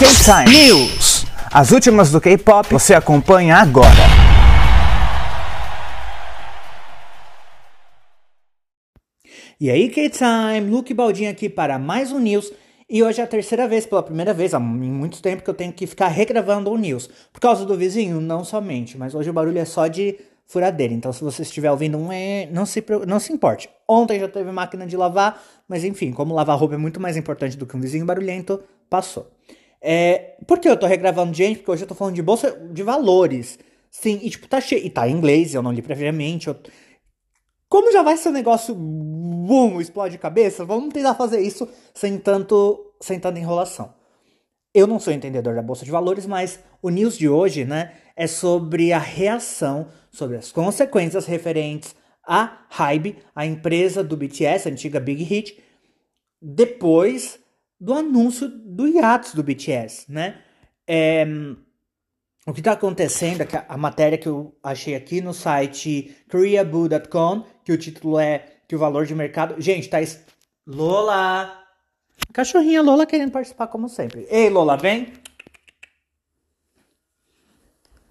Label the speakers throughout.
Speaker 1: K-Time News. As últimas do K-pop você acompanha agora. E aí, K-Time, Luke Baldinho aqui para mais um News. E hoje é a terceira vez, pela primeira vez, há muito tempo que eu tenho que ficar regravando o News. Por causa do vizinho, não somente, mas hoje o barulho é só de furadeira. Então, se você estiver ouvindo um é, não se, não se importe. Ontem já teve máquina de lavar, mas enfim, como lavar roupa é muito mais importante do que um vizinho barulhento, passou. É, por que eu tô regravando, gente? Porque hoje eu tô falando de bolsa de valores. Sim, e tipo, tá cheio. E tá em inglês, eu não li previamente. Eu... Como já vai ser um negócio boom, explode cabeça, vamos tentar fazer isso sem tanto, sem tanta enrolação. Eu não sou entendedor da bolsa de valores, mas o news de hoje, né, é sobre a reação, sobre as consequências referentes à Hybe, a empresa do BTS, a antiga Big Hit, depois do anúncio do hiatus do BTS, né? É, o que está acontecendo, é a matéria que eu achei aqui no site koreaboo.com, que o título é que o valor de mercado... Gente, tá... Lola! Cachorrinha Lola querendo participar como sempre. Ei, Lola, vem!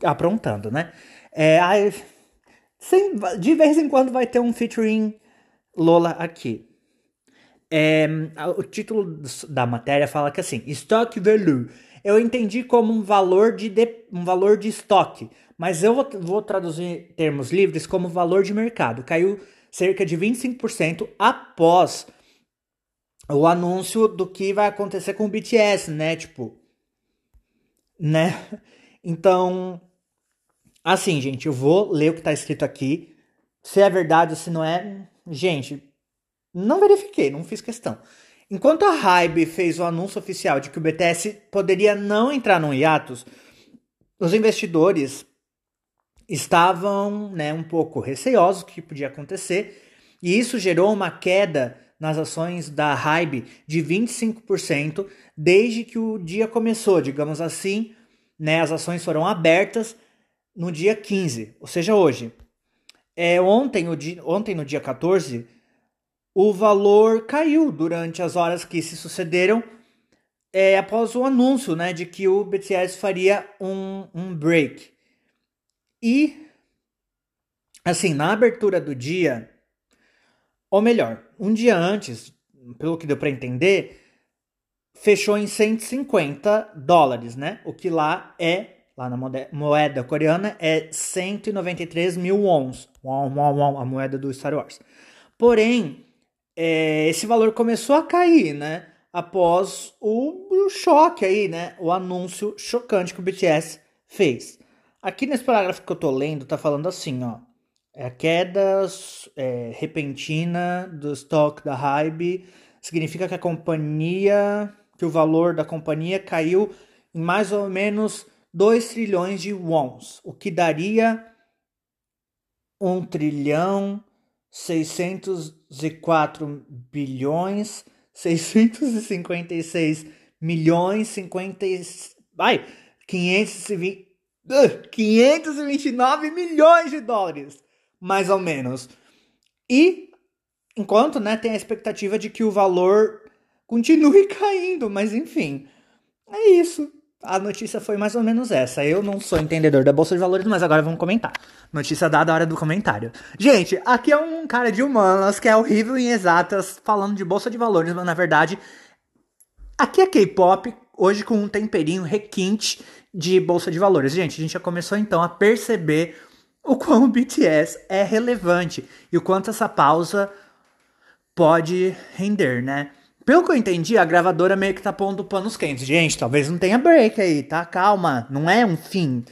Speaker 1: Aprontando, né? É, sem, de vez em quando vai ter um featuring Lola aqui. É, o título da matéria fala que assim, stock value. Eu entendi como um valor de, de um valor de estoque, mas eu vou, vou traduzir termos livres como valor de mercado. Caiu cerca de 25% após o anúncio do que vai acontecer com o BTS, né? Tipo, né? Então, assim, gente, eu vou ler o que tá escrito aqui. Se é verdade ou se não é, gente, não verifiquei, não fiz questão. Enquanto a Hybe fez o anúncio oficial de que o BTS poderia não entrar no hiatus, os investidores estavam né, um pouco receosos do que podia acontecer, e isso gerou uma queda nas ações da Hybe de 25% desde que o dia começou, digamos assim, né, as ações foram abertas no dia 15, ou seja, hoje. É, ontem, o dia, ontem, no dia 14, o valor caiu durante as horas que se sucederam é, após o anúncio né, de que o BTS faria um, um break. E, assim, na abertura do dia, ou melhor, um dia antes, pelo que deu para entender, fechou em 150 dólares, né? O que lá é, lá na moeda coreana, é 193 mil wons. A moeda do Star Wars. Porém, é, esse valor começou a cair, né? Após o, o, choque aí, né? O anúncio chocante que o BTS fez. Aqui nesse parágrafo que eu tô lendo, tá falando assim, ó. É a queda é, repentina do estoque da Hybe significa que a companhia, que o valor da companhia caiu em mais ou menos 2 trilhões de wons, o que daria 1 trilhão 604 bilhões 656 milhões 50 vai 520 uh, 529 milhões de dólares mais ou menos. E enquanto né tem a expectativa de que o valor continue caindo mas enfim é isso a notícia foi mais ou menos essa. Eu não sou entendedor da bolsa de valores, mas agora vamos comentar. Notícia dada a hora do comentário. Gente, aqui é um cara de humanas que é horrível em exatas falando de bolsa de valores, mas na verdade aqui é K-pop, hoje com um temperinho requinte de bolsa de valores. Gente, a gente já começou então a perceber o quão o BTS é relevante e o quanto essa pausa pode render, né? Pelo que eu entendi, a gravadora meio que tá pondo panos quentes. Gente, talvez não tenha break aí, tá? Calma, não é um fim.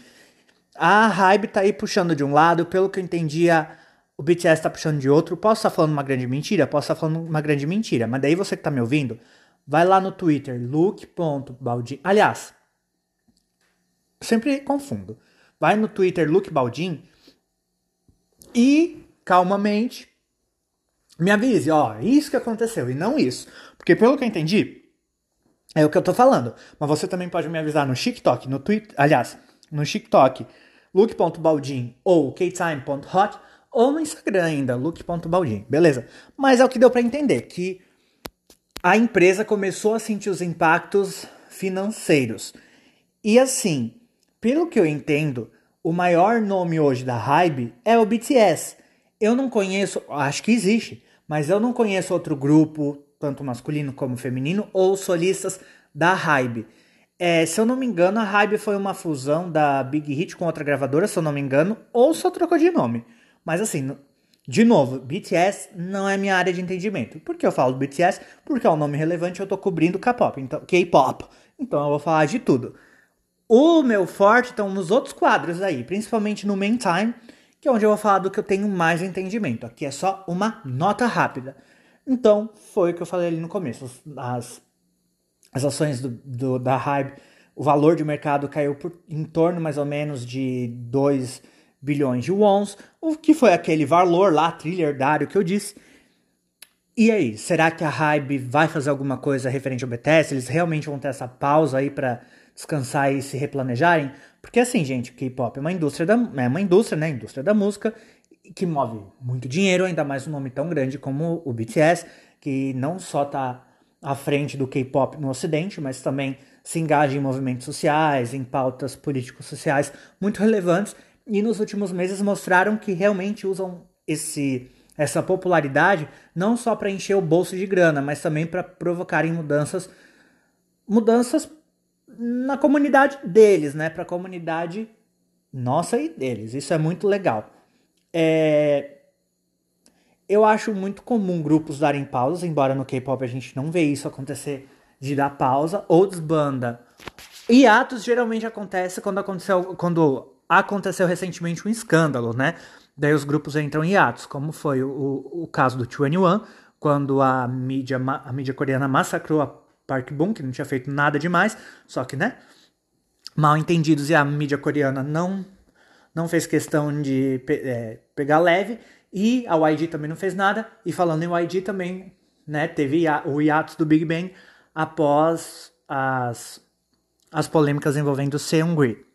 Speaker 1: A Hybe tá aí puxando de um lado, pelo que eu entendi, a, o BTS tá puxando de outro. Posso estar tá falando uma grande mentira? Posso estar tá falando uma grande mentira. Mas daí você que tá me ouvindo, vai lá no Twitter, luke.baldin. Aliás, sempre confundo. Vai no Twitter, Luke Baldin, e calmamente me avise, ó, isso que aconteceu e não isso. Porque pelo que eu entendi, é o que eu tô falando. Mas você também pode me avisar no TikTok, no Twitter, aliás, no TikTok, look.baldin ou ktime.hot ou no Instagram ainda, look.baldin, beleza? Mas é o que deu para entender, que a empresa começou a sentir os impactos financeiros. E assim, pelo que eu entendo, o maior nome hoje da Hybe é o BTS. Eu não conheço, acho que existe, mas eu não conheço outro grupo, tanto masculino como feminino, ou solistas da Hybe. É, se eu não me engano, a Hybe foi uma fusão da Big Hit com outra gravadora, se eu não me engano, ou só trocou de nome. Mas assim, de novo, BTS não é minha área de entendimento. Por que eu falo BTS? Porque é um nome relevante, eu tô cobrindo K-pop, então K-pop. Então eu vou falar de tudo. O meu forte estão nos outros quadros aí, principalmente no Main Time, que é onde eu vou falar do que eu tenho mais entendimento. Aqui é só uma nota rápida. Então, foi o que eu falei ali no começo. As, as ações do, do, da Hype, o valor de mercado caiu por, em torno mais ou menos de 2 bilhões de wons, o que foi aquele valor lá, trilhardário que eu disse. E aí, será que a Hype vai fazer alguma coisa referente ao BTS? Eles realmente vão ter essa pausa aí para descansar e se replanejarem. Porque assim, gente, K-pop é uma indústria da, é uma indústria, né? Indústria da música que move muito dinheiro, ainda mais um nome tão grande como o BTS, que não só tá à frente do K-pop no Ocidente, mas também se engaja em movimentos sociais, em pautas políticos sociais muito relevantes e nos últimos meses mostraram que realmente usam esse essa popularidade não só para encher o bolso de grana, mas também para provocarem mudanças mudanças na comunidade deles, né? Para a comunidade nossa e deles. Isso é muito legal. É... Eu acho muito comum grupos darem pausas, embora no K-pop a gente não vê isso acontecer de dar pausa ou desbanda. Hiatos geralmente acontece quando aconteceu, quando aconteceu recentemente um escândalo, né? Daí os grupos entram em hiatos, como foi o, o caso do 21, quando a mídia, a mídia coreana massacrou a Park Boom, que não tinha feito nada demais, só que, né, mal entendidos e a mídia coreana não, não fez questão de é, pegar leve, e a YG também não fez nada, e falando em YG também, né, teve o hiatus do Big Bang após as, as polêmicas envolvendo Seungri.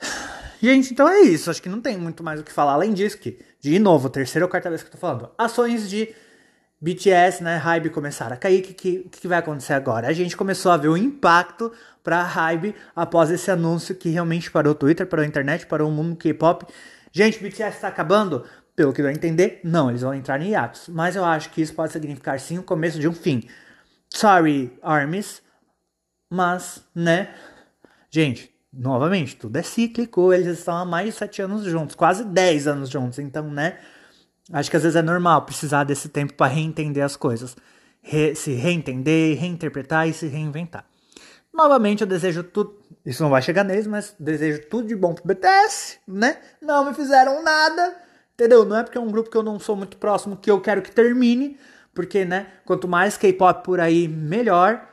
Speaker 1: Gente, então é isso. Acho que não tem muito mais o que falar. Além disso, que, de novo, terceira ou quarta vez que eu tô falando, ações de BTS, né, Hybe começaram a cair. O que, que, que, vai acontecer agora? A gente começou a ver o impacto para Hybe após esse anúncio que realmente parou o Twitter, parou a internet, parou o mundo K-pop. Gente, BTS está acabando? Pelo que deu a entender, não, eles vão entrar em hiatus. Mas eu acho que isso pode significar sim o começo de um fim. Sorry, armies, mas, né? Gente, novamente, tudo é cíclico. Eles estão há mais de sete anos juntos, quase dez anos juntos. Então, né? Acho que às vezes é normal precisar desse tempo para reentender as coisas, Re se reentender, reinterpretar e se reinventar. Novamente, eu desejo tudo. Isso não vai chegar neles, mas desejo tudo de bom pro BTS, né? Não me fizeram nada, entendeu? Não é porque é um grupo que eu não sou muito próximo que eu quero que termine, porque, né? Quanto mais K-pop por aí, melhor.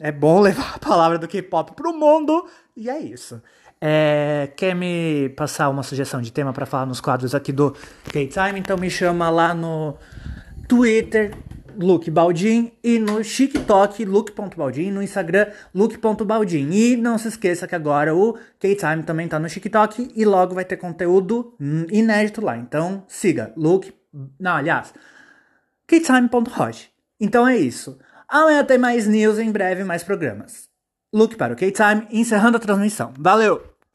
Speaker 1: É bom levar a palavra do K-pop pro mundo, e é isso. É, quer me passar uma sugestão de tema para falar nos quadros aqui do K-Time? Então me chama lá no Twitter, Luke Baldin, e no TikTok, Luke.baldin, no Instagram, Luke.baldin. E não se esqueça que agora o K-Time também tá no TikTok e logo vai ter conteúdo inédito lá. Então siga, Luke. Não, aliás, K-Time.hot. Então é isso. Amanhã tem mais news, em breve mais programas. Look para o K-Time, encerrando a transmissão. Valeu!